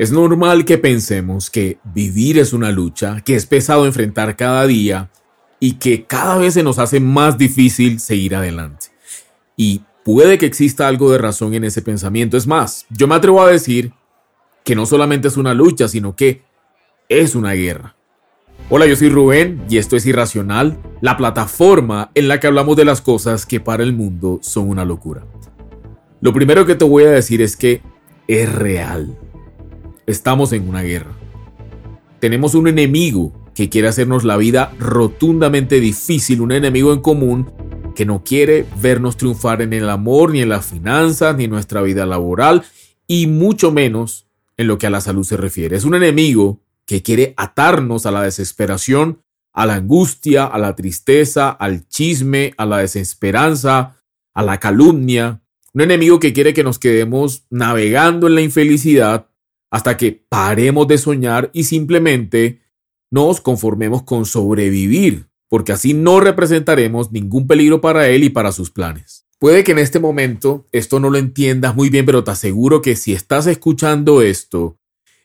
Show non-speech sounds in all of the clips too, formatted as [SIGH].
Es normal que pensemos que vivir es una lucha, que es pesado enfrentar cada día y que cada vez se nos hace más difícil seguir adelante. Y puede que exista algo de razón en ese pensamiento. Es más, yo me atrevo a decir que no solamente es una lucha, sino que es una guerra. Hola, yo soy Rubén y esto es Irracional, la plataforma en la que hablamos de las cosas que para el mundo son una locura. Lo primero que te voy a decir es que es real. Estamos en una guerra. Tenemos un enemigo que quiere hacernos la vida rotundamente difícil, un enemigo en común que no quiere vernos triunfar en el amor, ni en las finanzas, ni en nuestra vida laboral, y mucho menos en lo que a la salud se refiere. Es un enemigo que quiere atarnos a la desesperación, a la angustia, a la tristeza, al chisme, a la desesperanza, a la calumnia. Un enemigo que quiere que nos quedemos navegando en la infelicidad hasta que paremos de soñar y simplemente nos conformemos con sobrevivir, porque así no representaremos ningún peligro para él y para sus planes. Puede que en este momento esto no lo entiendas muy bien, pero te aseguro que si estás escuchando esto,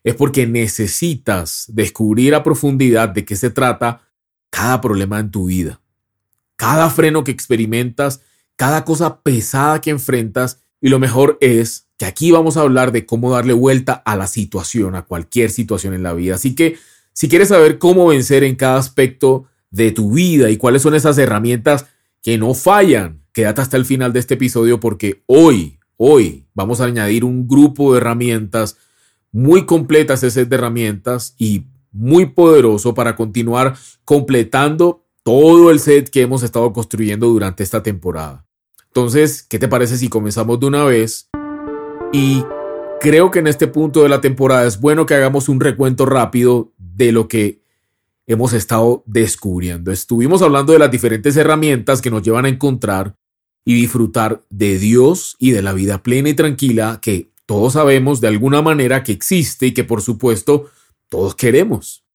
es porque necesitas descubrir a profundidad de qué se trata cada problema en tu vida. Cada freno que experimentas, cada cosa pesada que enfrentas, y lo mejor es que aquí vamos a hablar de cómo darle vuelta a la situación, a cualquier situación en la vida. Así que si quieres saber cómo vencer en cada aspecto de tu vida y cuáles son esas herramientas que no fallan, quédate hasta el final de este episodio porque hoy, hoy vamos a añadir un grupo de herramientas muy completas, ese set de herramientas y muy poderoso para continuar completando todo el set que hemos estado construyendo durante esta temporada. Entonces, ¿qué te parece si comenzamos de una vez? Y creo que en este punto de la temporada es bueno que hagamos un recuento rápido de lo que hemos estado descubriendo. Estuvimos hablando de las diferentes herramientas que nos llevan a encontrar y disfrutar de Dios y de la vida plena y tranquila que todos sabemos de alguna manera que existe y que por supuesto todos queremos.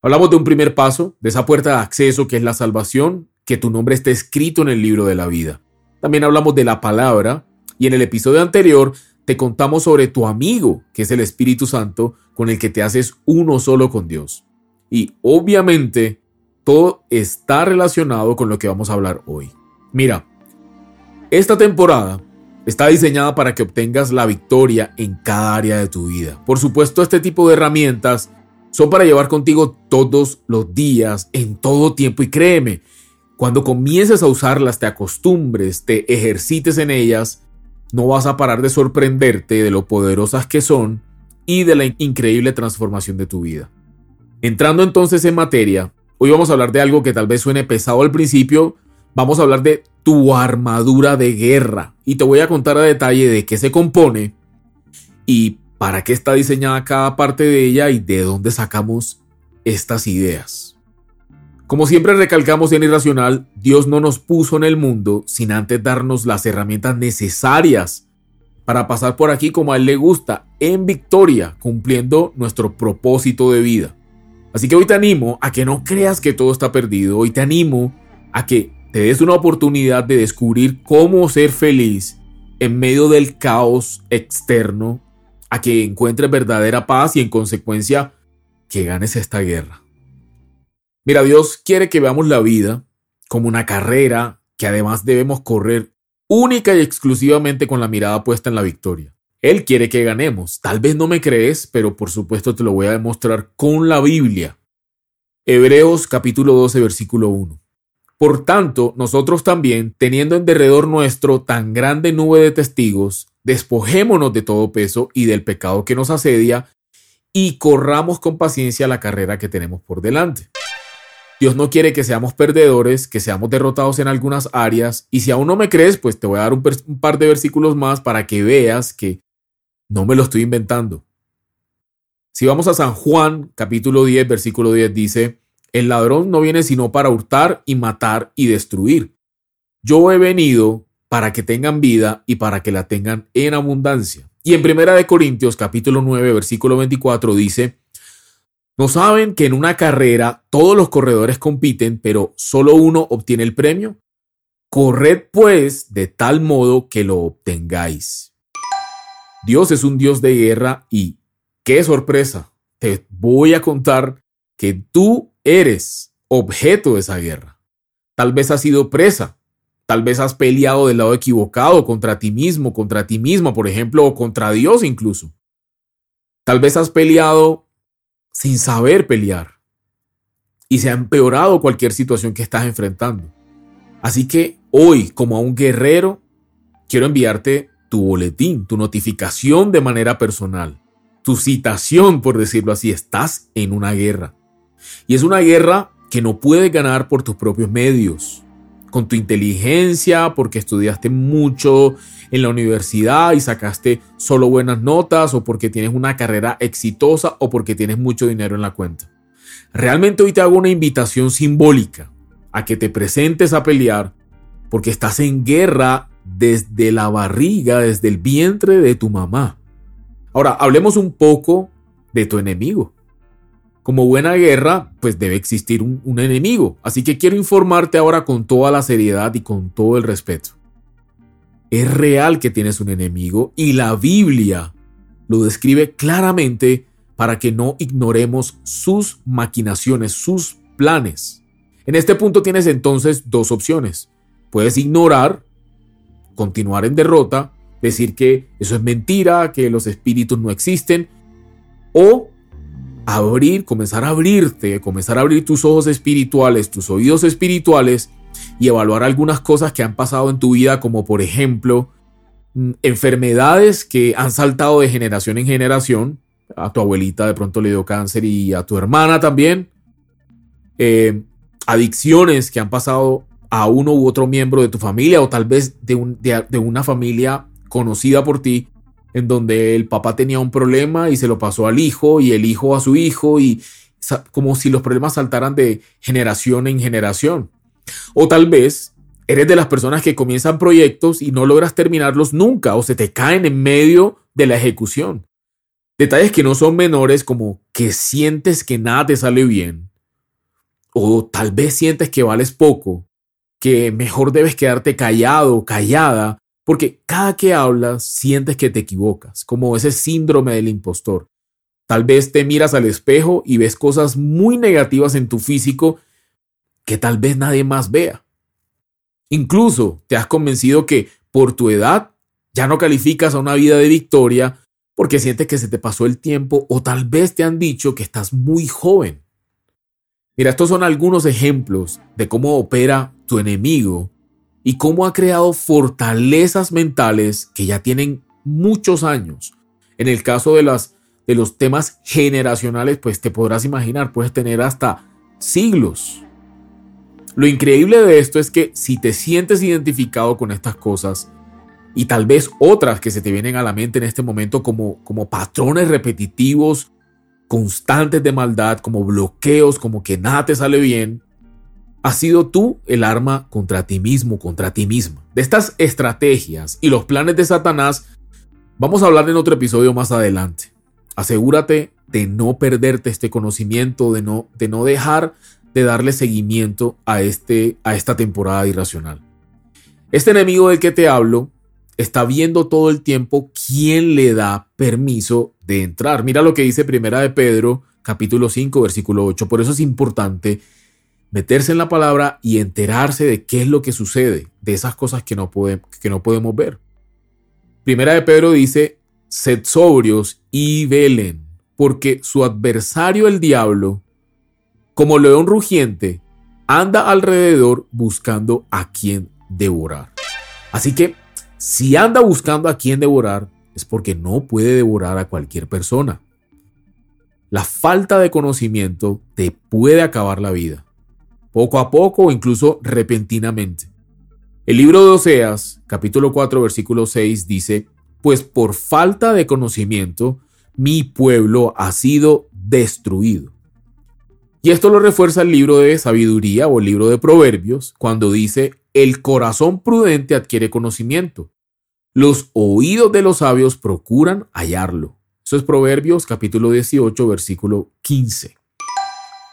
Hablamos de un primer paso, de esa puerta de acceso que es la salvación, que tu nombre esté escrito en el libro de la vida. También hablamos de la palabra y en el episodio anterior te contamos sobre tu amigo, que es el Espíritu Santo, con el que te haces uno solo con Dios. Y obviamente, todo está relacionado con lo que vamos a hablar hoy. Mira, esta temporada está diseñada para que obtengas la victoria en cada área de tu vida. Por supuesto, este tipo de herramientas son para llevar contigo todos los días, en todo tiempo. Y créeme, cuando comiences a usarlas, te acostumbres, te ejercites en ellas, no vas a parar de sorprenderte de lo poderosas que son y de la increíble transformación de tu vida. Entrando entonces en materia, hoy vamos a hablar de algo que tal vez suene pesado al principio, vamos a hablar de tu armadura de guerra y te voy a contar a detalle de qué se compone y para qué está diseñada cada parte de ella y de dónde sacamos estas ideas. Como siempre recalcamos en Irracional, Dios no nos puso en el mundo sin antes darnos las herramientas necesarias para pasar por aquí como a Él le gusta, en victoria, cumpliendo nuestro propósito de vida. Así que hoy te animo a que no creas que todo está perdido, hoy te animo a que te des una oportunidad de descubrir cómo ser feliz en medio del caos externo, a que encuentres verdadera paz y en consecuencia que ganes esta guerra. Mira, Dios quiere que veamos la vida como una carrera que además debemos correr única y exclusivamente con la mirada puesta en la victoria. Él quiere que ganemos. Tal vez no me crees, pero por supuesto te lo voy a demostrar con la Biblia. Hebreos capítulo 12 versículo 1. Por tanto, nosotros también, teniendo en derredor nuestro tan grande nube de testigos, despojémonos de todo peso y del pecado que nos asedia, y corramos con paciencia la carrera que tenemos por delante. Dios no quiere que seamos perdedores, que seamos derrotados en algunas áreas. Y si aún no me crees, pues te voy a dar un, par de versículos más para que veas que no me lo estoy inventando. Si vamos a San Juan, capítulo 10, versículo 10, dice, el ladrón no viene sino para hurtar y matar y destruir. Yo he venido para que tengan vida y para que la tengan en abundancia. Y en Primera de Corintios, capítulo 9, versículo 24, dice, ¿No saben que en una carrera todos los corredores compiten, pero solo uno obtiene el premio? Corred pues de tal modo que lo obtengáis. Dios es un Dios de guerra y qué sorpresa, te voy a contar que tú eres objeto de esa guerra. Tal vez has sido presa, tal vez has peleado del lado equivocado contra ti mismo, contra ti misma, por ejemplo, o contra Dios incluso. Tal vez has peleado sin saber pelear y se ha empeorado cualquier situación que estás enfrentando. Así que hoy, como a un guerrero, quiero enviarte tu boletín, tu notificación de manera personal, tu citación, por decirlo así. Estás en una guerra. Y es una guerra que no puedes ganar por tus propios medios, con tu inteligencia, porque estudiaste mucho en la universidad y sacaste solo buenas notas, o porque tienes una carrera exitosa, o porque tienes mucho dinero en la cuenta. Realmente hoy te hago una invitación simbólica a que te presentes a pelear porque estás en guerra desde la barriga, desde el vientre de tu mamá. Ahora, hablemos un poco de tu enemigo. Como buena guerra, pues debe existir un, enemigo. Así que quiero informarte ahora con toda la seriedad y con todo el respeto. Es real que tienes un enemigo y la Biblia lo describe claramente para que no ignoremos sus maquinaciones, sus planes. En este punto tienes entonces dos opciones. Puedes ignorar, continuar en derrota, decir que eso es mentira, que los espíritus no existen, o abrir, comenzar a abrirte, comenzar a abrir tus ojos espirituales, tus oídos espirituales y evaluar algunas cosas que han pasado en tu vida, como por ejemplo mm, enfermedades que han saltado de generación en generación, a tu abuelita de pronto le dio cáncer y a tu hermana también. Eh, adicciones que han pasado a uno u otro miembro de tu familia o tal vez de, un, de, una familia conocida por ti en donde el papá tenía un problema y se lo pasó al hijo y el hijo a su hijo y como si los problemas saltaran de generación en generación. O tal vez eres de las personas que comienzan proyectos y no logras terminarlos nunca o se te caen en medio de la ejecución. Detalles que no son menores como que sientes que nada te sale bien. O tal vez sientes que vales poco, que mejor debes quedarte callado o callada, porque cada que hablas sientes que te equivocas, como ese síndrome del impostor. Tal vez te miras al espejo y ves cosas muy negativas en tu físico que tal vez nadie más vea. Incluso te has convencido que por tu edad ya no calificas a una vida de victoria porque sientes que se te pasó el tiempo o tal vez te han dicho que estás muy joven. Mira, estos son algunos ejemplos de cómo opera tu enemigo y cómo ha creado fortalezas mentales que ya tienen muchos años. En el caso de, las, de los temas generacionales, pues te podrás imaginar, puedes tener hasta siglos. Lo increíble de esto es que si te sientes identificado con estas cosas, y tal vez otras que se te vienen a la mente en este momento como, como patrones repetitivos, constantes de maldad, como bloqueos, como que nada te sale bien, has sido tú el arma contra ti mismo, contra ti misma. De estas estrategias y los planes de Satanás vamos a hablar en otro episodio más adelante. Asegúrate de no perderte este conocimiento, de no, de no dejar de darle seguimiento a, este, a esta temporada irracional. Este enemigo del que te hablo está viendo todo el tiempo quién le da permiso de entrar. Mira lo que dice Primera de Pedro, capítulo 5, versículo 8. Por eso es importante meterse en la palabra y enterarse de qué es lo que sucede, de esas cosas que no, que no podemos ver. Primera de Pedro dice, sed sobrios y velen, porque su adversario el diablo, como león rugiente, anda alrededor buscando a quien devorar. Así que si anda buscando a quien devorar, es porque no puede devorar a cualquier persona. La falta de conocimiento te puede acabar la vida, poco a poco o incluso repentinamente. El libro de Oseas, capítulo 4, versículo 6, dice, pues por falta de conocimiento, mi pueblo ha sido destruido. Y esto lo refuerza el libro de sabiduría o el libro de proverbios, cuando dice, el corazón prudente adquiere conocimiento. Los oídos de los sabios procuran hallarlo. Eso es Proverbios capítulo 18, versículo 15.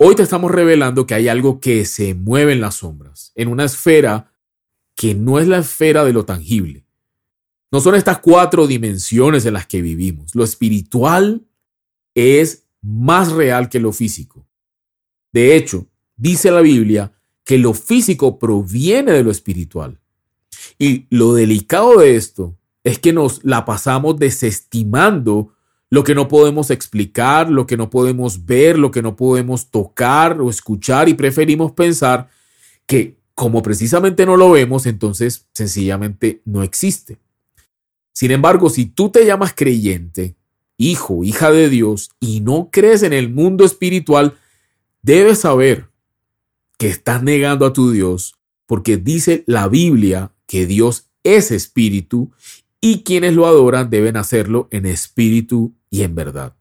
Hoy te estamos revelando que hay algo que se mueve en las sombras, en una esfera que no es la esfera de lo tangible. No son estas cuatro dimensiones en las que vivimos. Lo espiritual es más real que lo físico. De hecho, dice la Biblia que lo físico proviene de lo espiritual. Y lo delicado de esto es que nos la pasamos desestimando lo que no podemos explicar, lo que no podemos ver, lo que no podemos tocar o escuchar y preferimos pensar que como precisamente no lo vemos, entonces sencillamente no existe. Sin embargo, si tú te llamas creyente, hijo, hija de Dios, y no crees en el mundo espiritual, debes saber que estás negando a tu Dios, porque dice la Biblia que Dios es espíritu y quienes lo adoran deben hacerlo en espíritu y en verdad.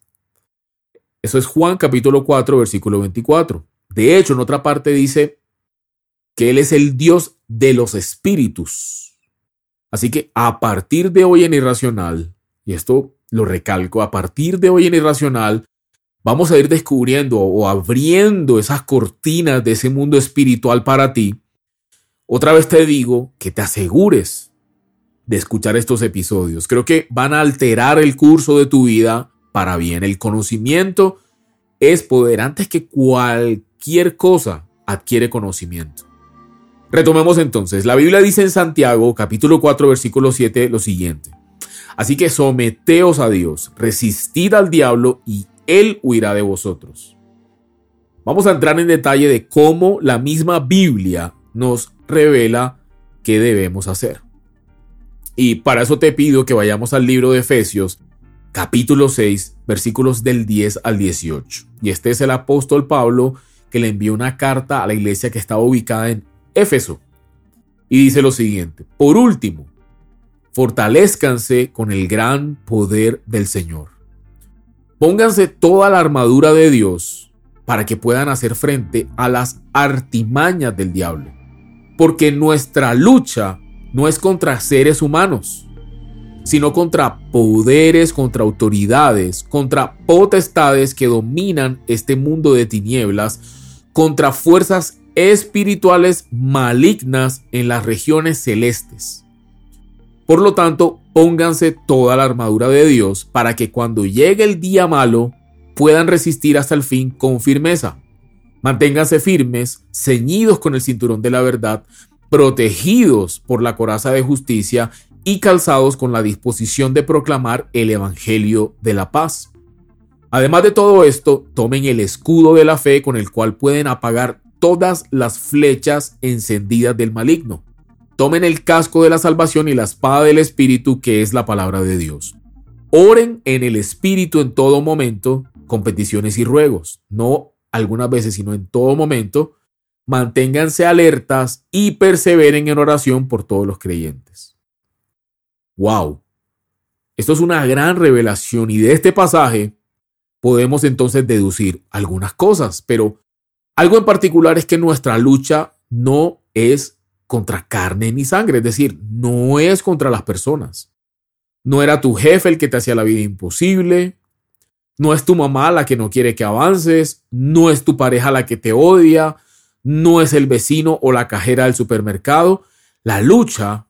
Eso es Juan capítulo 4, versículo 24. De hecho, en otra parte dice que Él es el Dios de los espíritus. Así que a partir de hoy en Irracional, y esto lo recalco, a partir de hoy en Irracional, vamos a ir descubriendo o abriendo esas cortinas de ese mundo espiritual para ti. Otra vez te digo que te asegures de escuchar estos episodios. Creo que van a alterar el curso de tu vida para bien. El conocimiento es poder. Antes que cualquier cosa, adquiere conocimiento. Retomemos entonces. La Biblia dice en Santiago, capítulo 4, versículo 7, lo siguiente. Así que someteos a Dios, resistid al diablo y él huirá de vosotros. Vamos a entrar en detalle de cómo la misma Biblia nos revela qué debemos hacer. Y para eso te pido que vayamos al libro de Efesios, capítulo 6, versículos del 10 al 18. Y este es el apóstol Pablo que le envió una carta a la iglesia que estaba ubicada en Éfeso. Y dice lo siguiente, por último, fortalezcanse con el gran poder del Señor. Pónganse toda la armadura de Dios para que puedan hacer frente a las artimañas del diablo. Porque nuestra lucha no es contra seres humanos, sino contra poderes, contra autoridades, contra potestades que dominan este mundo de tinieblas, contra fuerzas espirituales malignas en las regiones celestes. Por lo tanto, pónganse toda la armadura de Dios para que cuando llegue el día malo puedan resistir hasta el fin con firmeza. Manténganse firmes, ceñidos con el cinturón de la verdad, protegidos por la coraza de justicia y calzados con la disposición de proclamar el Evangelio de la paz. Además de todo esto, tomen el escudo de la fe con el cual pueden apagar todas las flechas encendidas del maligno. Tomen el casco de la salvación y la espada del Espíritu, que es la palabra de Dios. Oren en el Espíritu en todo momento, con peticiones y ruegos, no algunas veces, sino en todo momento, manténganse alertas y perseveren en oración por todos los creyentes. ¡Wow! Esto es una gran revelación y de este pasaje podemos entonces deducir algunas cosas, pero algo en particular es que nuestra lucha no es contra carne ni sangre, es decir, no es contra las personas. No era tu jefe el que te hacía la vida imposible, no es tu mamá la que no quiere que avances, no es tu pareja la que te odia, no es el vecino o la cajera del supermercado. La lucha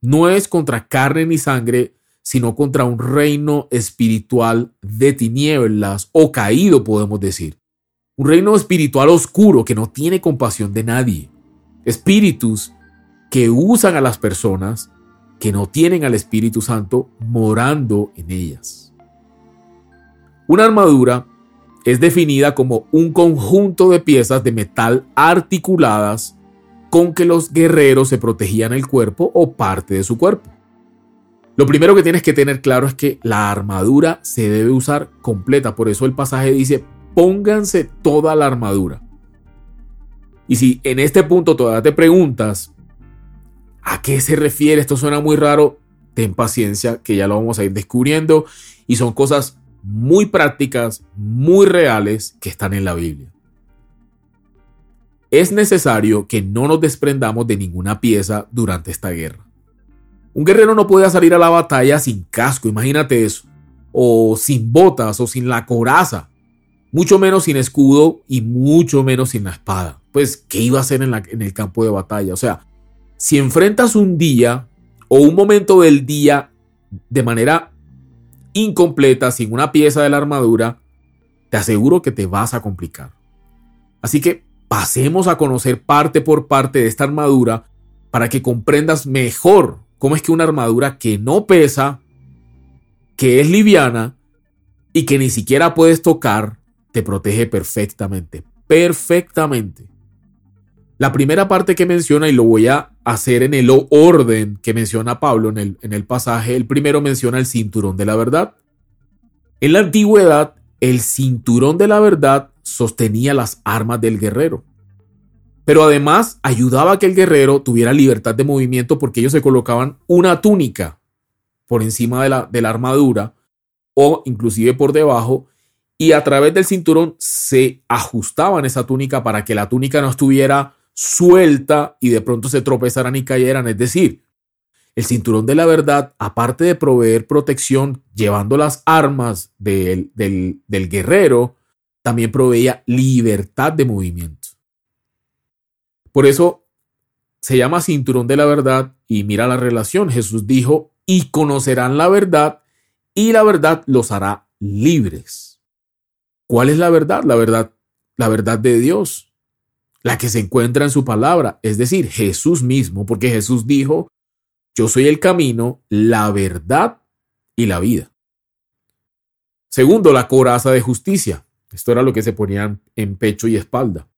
no es contra carne ni sangre, sino contra un reino espiritual de tinieblas o caído, podemos decir. Un reino espiritual oscuro que no tiene compasión de nadie. Espíritus que usan a las personas que no tienen al Espíritu Santo morando en ellas. Una armadura es definida como un conjunto de piezas de metal articuladas con que los guerreros se protegían el cuerpo o parte de su cuerpo. Lo primero que tienes que tener claro es que la armadura se debe usar completa, por eso el pasaje dice, pónganse toda la armadura. Y si en este punto todavía te preguntas, ¿a qué se refiere? Esto suena muy raro, ten paciencia que ya lo vamos a ir descubriendo y son cosas muy prácticas, muy reales que están en la Biblia. Es necesario que no nos desprendamos de ninguna pieza durante esta guerra. Un guerrero no puede salir a la batalla sin casco, imagínate eso, o sin botas o sin la coraza, mucho menos sin escudo y mucho menos sin la espada. Pues, ¿qué iba a hacer en, en el campo de batalla? O sea, si enfrentas un día o un momento del día de manera incompleta, sin una pieza de la armadura, te aseguro que te vas a complicar. Así que pasemos a conocer parte por parte de esta armadura para que comprendas mejor cómo es que una armadura que no pesa, que es liviana y que ni siquiera puedes tocar, te protege perfectamente. Perfectamente. La primera parte que menciona, y lo voy a hacer en el orden que menciona Pablo en el, en el pasaje, el primero menciona el cinturón de la verdad. En la antigüedad, el cinturón de la verdad sostenía las armas del guerrero. Pero además ayudaba a que el guerrero tuviera libertad de movimiento porque ellos se colocaban una túnica por encima de la, de la armadura o inclusive por debajo y a través del cinturón se ajustaban esa túnica para que la túnica no estuviera suelta y de pronto se tropezaran y cayeran. Es decir, el cinturón de la verdad, aparte de proveer protección llevando las armas del, del guerrero, también proveía libertad de movimiento. Por eso se llama cinturón de la verdad y mira la relación. Jesús dijo, y conocerán la verdad y la verdad los hará libres. ¿Cuál es la verdad? La verdad, la verdad de Dios, la que se encuentra en su palabra, es decir, Jesús mismo, porque Jesús dijo, yo soy el camino, la verdad y la vida. Segundo, la coraza de justicia. Esto era lo que se ponían en pecho y espalda.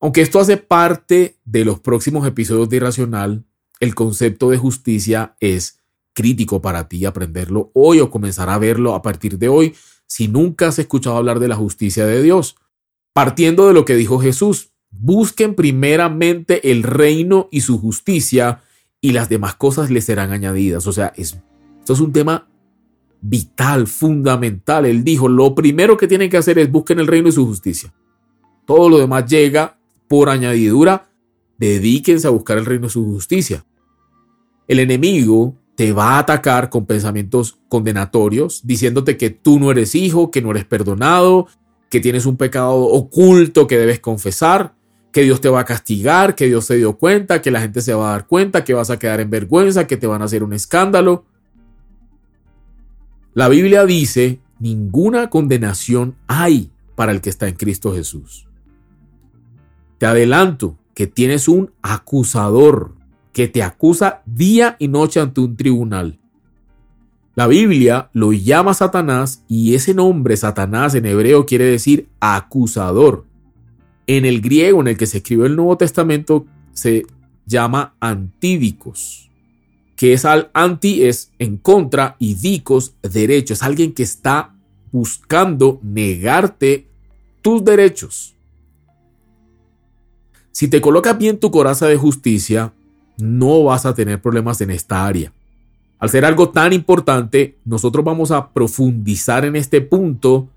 Aunque esto hace parte de los próximos episodios de Irracional, el concepto de justicia es crítico para ti aprenderlo hoy o comenzar a verlo a partir de hoy si nunca has escuchado hablar de la justicia de Dios. Partiendo de lo que dijo Jesús, busquen primeramente el reino y su justicia y las demás cosas les serán añadidas. O sea, es, esto es un tema vital, fundamental. Él dijo, lo primero que tienen que hacer es busquen el reino y su justicia. Todo lo demás llega por añadidura. Dedíquense a buscar el reino y su justicia. El enemigo te va a atacar con pensamientos condenatorios, diciéndote que tú no eres hijo, que no eres perdonado, que tienes un pecado oculto que debes confesar que Dios te va a castigar, que Dios se dio cuenta, que la gente se va a dar cuenta, que vas a quedar en vergüenza, que te van a hacer un escándalo. La Biblia dice, ninguna condenación hay para el que está en Cristo Jesús. Te adelanto que tienes un acusador que te acusa día y noche ante un tribunal. La Biblia lo llama Satanás y ese nombre Satanás en hebreo quiere decir acusador. En el griego en el que se escribió el Nuevo Testamento se llama antídicos, que es al anti es en contra y dicos derecho, es alguien que está buscando negarte tus derechos. Si te colocas bien tu coraza de justicia, no vas a tener problemas en esta área. Al ser algo tan importante, nosotros vamos a profundizar en este punto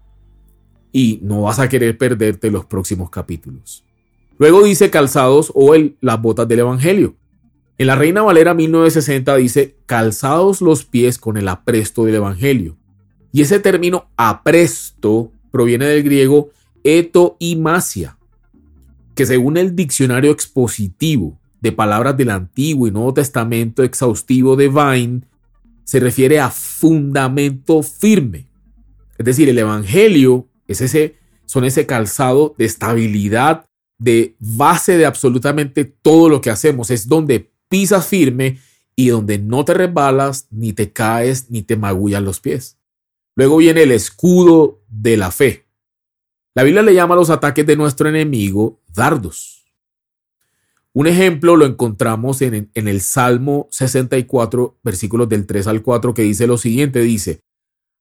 y no vas a querer perderte los próximos capítulos. Luego dice calzados o el, las botas del Evangelio. En la Reina Valera 1960 dice calzados los pies con el apresto del Evangelio. Y ese término apresto proviene del griego eto y masia, que según el diccionario expositivo de palabras del Antiguo y Nuevo Testamento exhaustivo de Vine, se refiere a fundamento firme. Es decir, el Evangelio es ese, son ese calzado de estabilidad, de base de absolutamente todo lo que hacemos. Es donde pisas firme y donde no te resbalas, ni te caes, ni te magullan los pies. Luego viene el escudo de la fe. La Biblia le llama a los ataques de nuestro enemigo dardos. Un ejemplo lo encontramos en, en, el Salmo 64, versículos del 3 al 4, que dice lo siguiente, dice,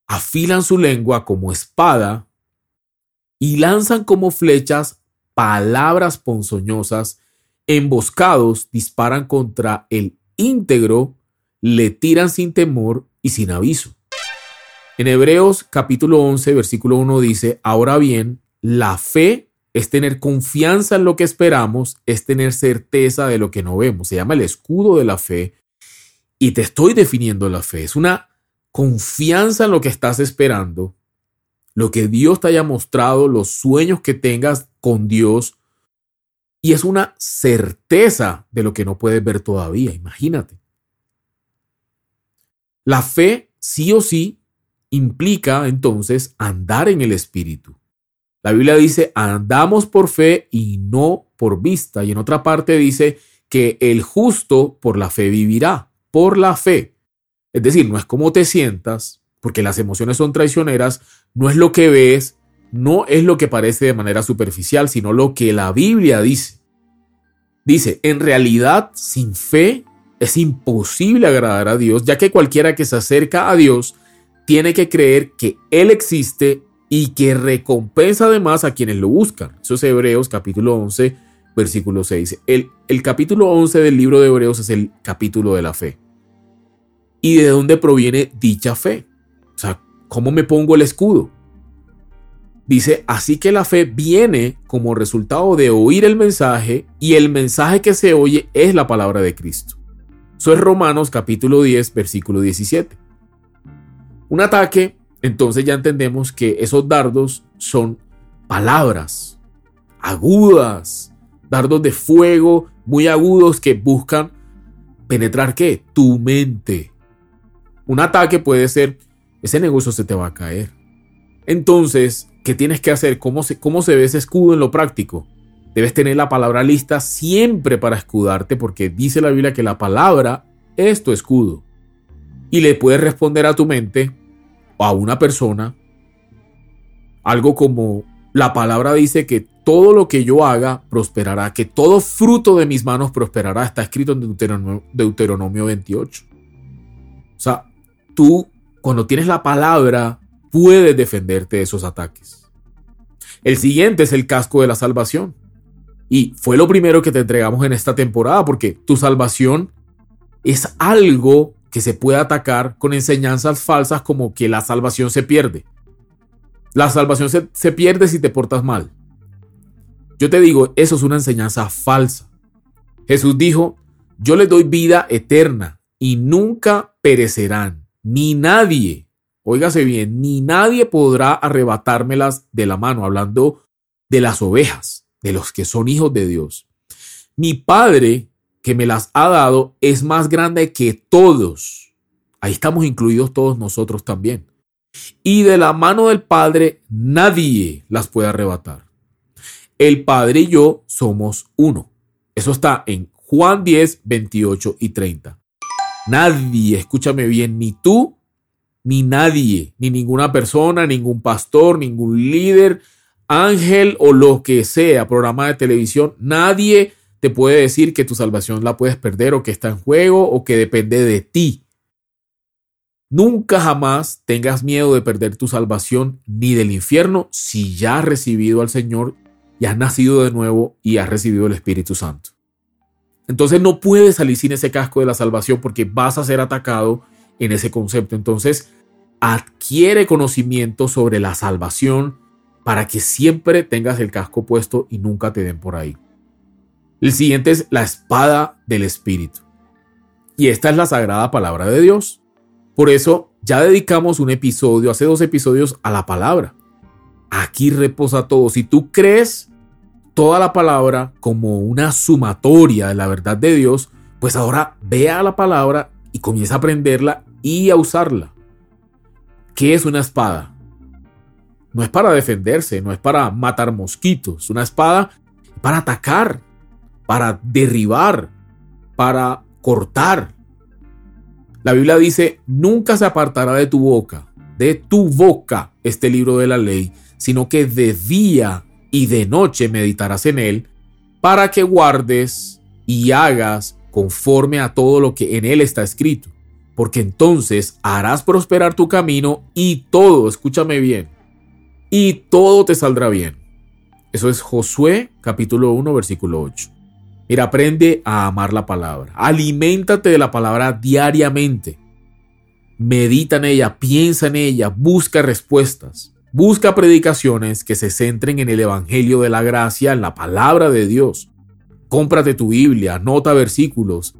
afilan su lengua como espada y lanzan como flechas palabras ponzoñosas, emboscados, disparan contra el íntegro, le tiran sin temor y sin aviso. En Hebreos capítulo 11, versículo 1 dice, ahora bien, la fe es tener confianza en lo que esperamos, es tener certeza de lo que no vemos. Se llama el escudo de la fe. Y te estoy definiendo la fe. Es una confianza en lo que estás esperando, lo que Dios te haya mostrado, los sueños que tengas con Dios. Y es una certeza de lo que no puedes ver todavía, imagínate. La fe sí o sí implica entonces andar en el Espíritu. La Biblia dice, andamos por fe y no por vista. Y en otra parte dice que el justo por la fe vivirá, por la fe. Es decir, no es como te sientas, porque las emociones son traicioneras, no es lo que ves, no es lo que parece de manera superficial, sino lo que la Biblia dice. Dice, en realidad, sin fe es imposible agradar a Dios, ya que cualquiera que se acerca a Dios tiene que creer que Él existe y que recompensa además a quienes lo buscan. Eso es Hebreos capítulo 11, versículo 6. El, el capítulo 11 del libro de Hebreos es el capítulo de la fe. ¿Y de dónde proviene dicha fe? O sea, ¿cómo me pongo el escudo? Dice, así que la fe viene como resultado de oír el mensaje y el mensaje que se oye es la palabra de Cristo. Eso es Romanos capítulo 10, versículo 17. Un ataque, entonces ya entendemos que esos dardos son palabras agudas, dardos de fuego muy agudos que buscan penetrar qué? Tu mente. Un ataque puede ser, ese negocio se te va a caer. Entonces, ¿qué tienes que hacer? ¿Cómo se, cómo se ve ese escudo en lo práctico? Debes tener la palabra lista siempre para escudarte porque dice la Biblia que la palabra es tu escudo. Y le puedes responder a tu mente o a una persona algo como la palabra dice que todo lo que yo haga prosperará, que todo fruto de mis manos prosperará. Está escrito en Deuteronomio, Deuteronomio 28. O sea, tú cuando tienes la palabra puedes defenderte de esos ataques. El siguiente es el casco de la salvación. Y fue lo primero que te entregamos en esta temporada porque tu salvación es algo que se puede atacar con enseñanzas falsas como que la salvación se pierde. La salvación se, pierde si te portas mal. Yo te digo, eso es una enseñanza falsa. Jesús dijo, yo les doy vida eterna y nunca perecerán, ni nadie Óigase bien, ni nadie podrá arrebatármelas de la mano, hablando de las ovejas, de los que son hijos de Dios. Mi Padre que me las ha dado es más grande que todos. Ahí estamos incluidos todos nosotros también. Y de la mano del Padre nadie las puede arrebatar. El Padre y yo somos uno. Eso está en Juan 10, 28 y 30. Nadie, escúchame bien, ni tú ni nadie, ni ninguna persona, ningún pastor, ningún líder, ángel o lo que sea, programa de televisión, nadie te puede decir que tu salvación la puedes perder o que está en juego o que depende de ti. Nunca jamás tengas miedo de perder tu salvación ni del infierno si ya has recibido al Señor y has nacido de nuevo y has recibido el Espíritu Santo. Entonces no puedes salir sin ese casco de la salvación porque vas a ser atacado en ese concepto. Entonces, adquiere conocimiento sobre la salvación para que siempre tengas el casco puesto y nunca te den por ahí. El siguiente es la espada del Espíritu. Y esta es la sagrada palabra de Dios. Por eso ya dedicamos un episodio, hace dos episodios, a la palabra. Aquí reposa todo. Si tú crees toda la palabra como una sumatoria de la verdad de Dios, pues ahora vea la palabra y comienza a aprenderla y a usarla. ¿Qué es una espada? No es para defenderse, no es para matar mosquitos. Una espada para atacar, para derribar, para cortar. La Biblia dice, nunca se apartará de tu boca, de tu boca este libro de la ley, sino que de día y de noche meditarás en él, para que guardes y hagas conforme a todo lo que en él está escrito, porque entonces harás prosperar tu camino y todo, escúchame bien, y todo te saldrá bien. Eso es Josué capítulo 1 versículo 8. Mira, aprende a amar la palabra, aliméntate de la palabra diariamente, medita en ella, piensa en ella, busca respuestas, busca predicaciones que se centren en el Evangelio de la Gracia, en la palabra de Dios Cómprate tu Biblia, anota versículos,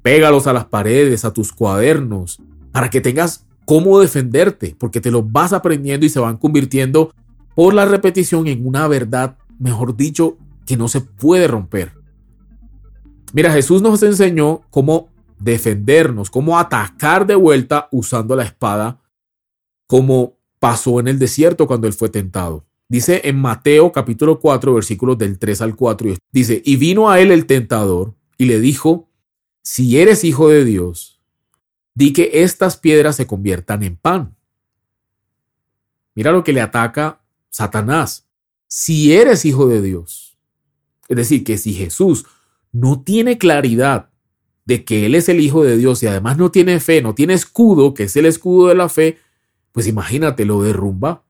pégalos a las paredes, a tus cuadernos, para que tengas cómo defenderte, porque te los vas aprendiendo y se van convirtiendo por la repetición en una verdad, mejor dicho, que no se puede romper. Mira, Jesús nos enseñó cómo defendernos, cómo atacar de vuelta usando la espada como pasó en el desierto cuando él fue tentado. Dice en Mateo capítulo 4 versículos del 3 al 4, dice, y vino a él el tentador y le dijo, si eres hijo de Dios, di que estas piedras se conviertan en pan. Mira lo que le ataca Satanás. Si eres hijo de Dios, es decir, que si Jesús no tiene claridad de que Él es el Hijo de Dios y además no tiene fe, no tiene escudo, que es el escudo de la fe, pues imagínate, lo derrumba.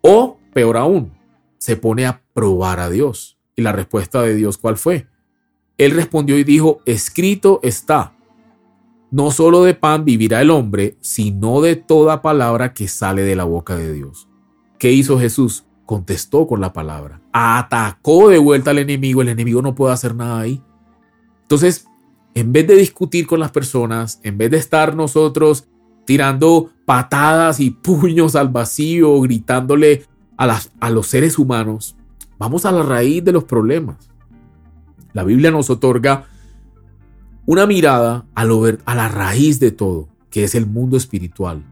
O, peor aún, se pone a probar a Dios. ¿Y la respuesta de Dios cuál fue? Él respondió y dijo, escrito está, no solo de pan vivirá el hombre, sino de toda palabra que sale de la boca de Dios. ¿Qué hizo Jesús? Contestó con la palabra. Atacó de vuelta al enemigo. El enemigo no puede hacer nada ahí. Entonces, en vez de discutir con las personas, en vez de estar nosotros tirando patadas y [LAUGHS] puños al vacío, gritándole a, las, a los seres humanos, vamos a la raíz de los problemas. La Biblia nos otorga una mirada a, lo, a la raíz de todo, que es el mundo espiritual.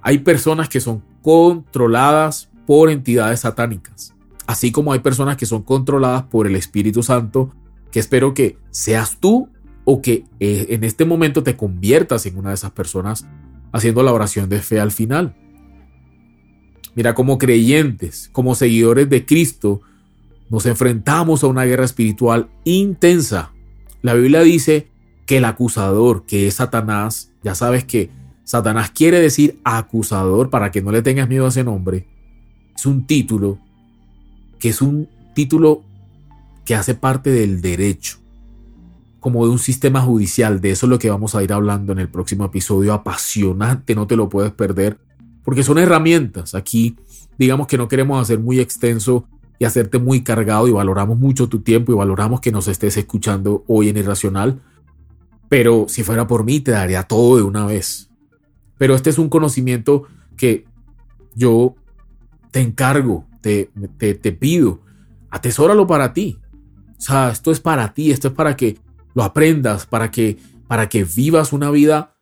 Hay personas que son controladas por entidades satánicas, así como hay personas que son controladas por el Espíritu Santo, que espero que seas tú o que eh, en este momento te conviertas en una de esas personas haciendo la oración de fe al final. Mira, como creyentes, como seguidores de Cristo, nos enfrentamos a una guerra espiritual intensa. La Biblia dice que el acusador, que es Satanás, ya sabes que Satanás quiere decir acusador para que no le tengas miedo a ese nombre. Es un título que es un título que hace parte del derecho como de un sistema judicial. De eso es lo que vamos a ir hablando en el próximo episodio. Apasionante, no te lo puedes perder. Porque son herramientas. Aquí, digamos que no queremos hacer muy extenso y hacerte muy cargado y valoramos mucho tu tiempo y valoramos que nos estés escuchando hoy en Irracional. Pero si fuera por mí, te daría todo de una vez. Pero este es un conocimiento que yo te encargo, te, te, te pido, atesóralo para ti. O sea, esto es para ti, esto es para que lo aprendas, para que, para que vivas una vida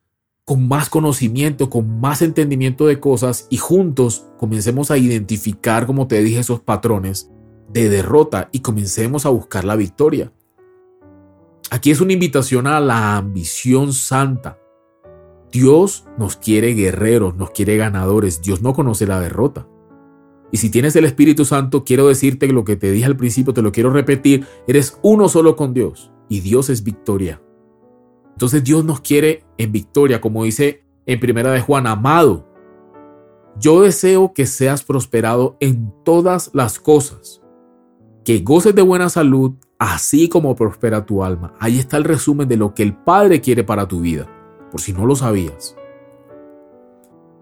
con más conocimiento, con más entendimiento de cosas y juntos comencemos a identificar, como te dije, esos patrones de derrota y comencemos a buscar la victoria. Aquí es una invitación a la ambición santa. Dios nos quiere guerreros, nos quiere ganadores. Dios no conoce la derrota. Y si tienes el Espíritu Santo, quiero decirte lo que te dije al principio, te lo quiero repetir, eres uno solo con Dios y Dios es victoria. Entonces Dios nos quiere en victoria, como dice en primera de Juan, amado. Yo deseo que seas prosperado en todas las cosas, que goces de buena salud, así como prospera tu alma. Ahí está el resumen de lo que el Padre quiere para tu vida, por si no lo sabías.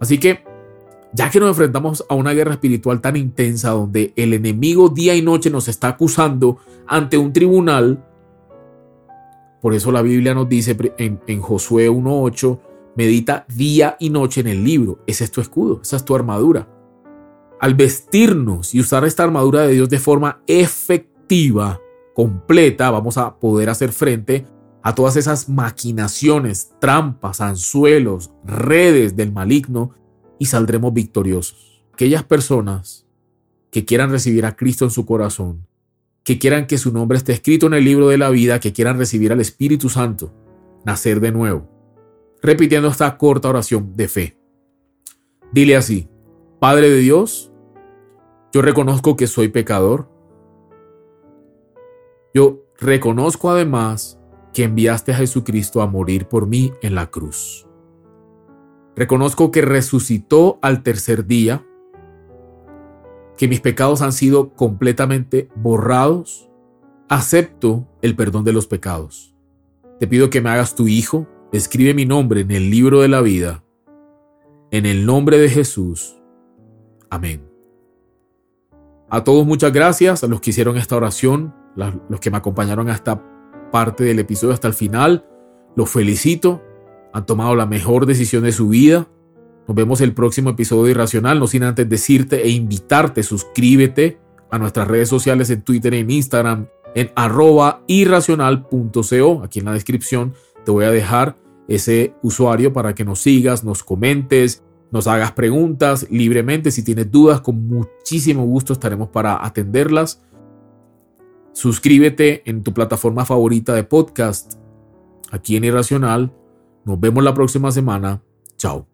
Así que, ya que nos enfrentamos a una guerra espiritual tan intensa donde el enemigo día y noche nos está acusando ante un tribunal, por eso la Biblia nos dice en, Josué 1.8, medita día y noche en el libro. Ese es tu escudo, esa es tu armadura. Al vestirnos y usar esta armadura de Dios de forma efectiva, completa, vamos a poder hacer frente a todas esas maquinaciones, trampas, anzuelos, redes del maligno y saldremos victoriosos. Aquellas personas que quieran recibir a Cristo en su corazón que quieran que su nombre esté escrito en el libro de la vida, que quieran recibir al Espíritu Santo, nacer de nuevo. Repitiendo esta corta oración de fe. Dile así, Padre de Dios, yo reconozco que soy pecador. Yo reconozco además que enviaste a Jesucristo a morir por mí en la cruz. Reconozco que resucitó al tercer día que mis pecados han sido completamente borrados, acepto el perdón de los pecados. Te pido que me hagas tu hijo, escribe mi nombre en el libro de la vida. En el nombre de Jesús. Amén. A todos muchas gracias, a los que hicieron esta oración, los que me acompañaron a esta parte del episodio hasta el final. Los felicito, han tomado la mejor decisión de su vida. Nos vemos el próximo episodio de Irracional, no sin antes decirte e invitarte, suscríbete a nuestras redes sociales en Twitter en Instagram en arroba irracional.co. Aquí en la descripción te voy a dejar ese usuario para que nos sigas, nos comentes, nos hagas preguntas libremente. Si tienes dudas, con muchísimo gusto estaremos para atenderlas. Suscríbete en tu plataforma favorita de podcast aquí en Irracional. Nos vemos la próxima semana. Chao.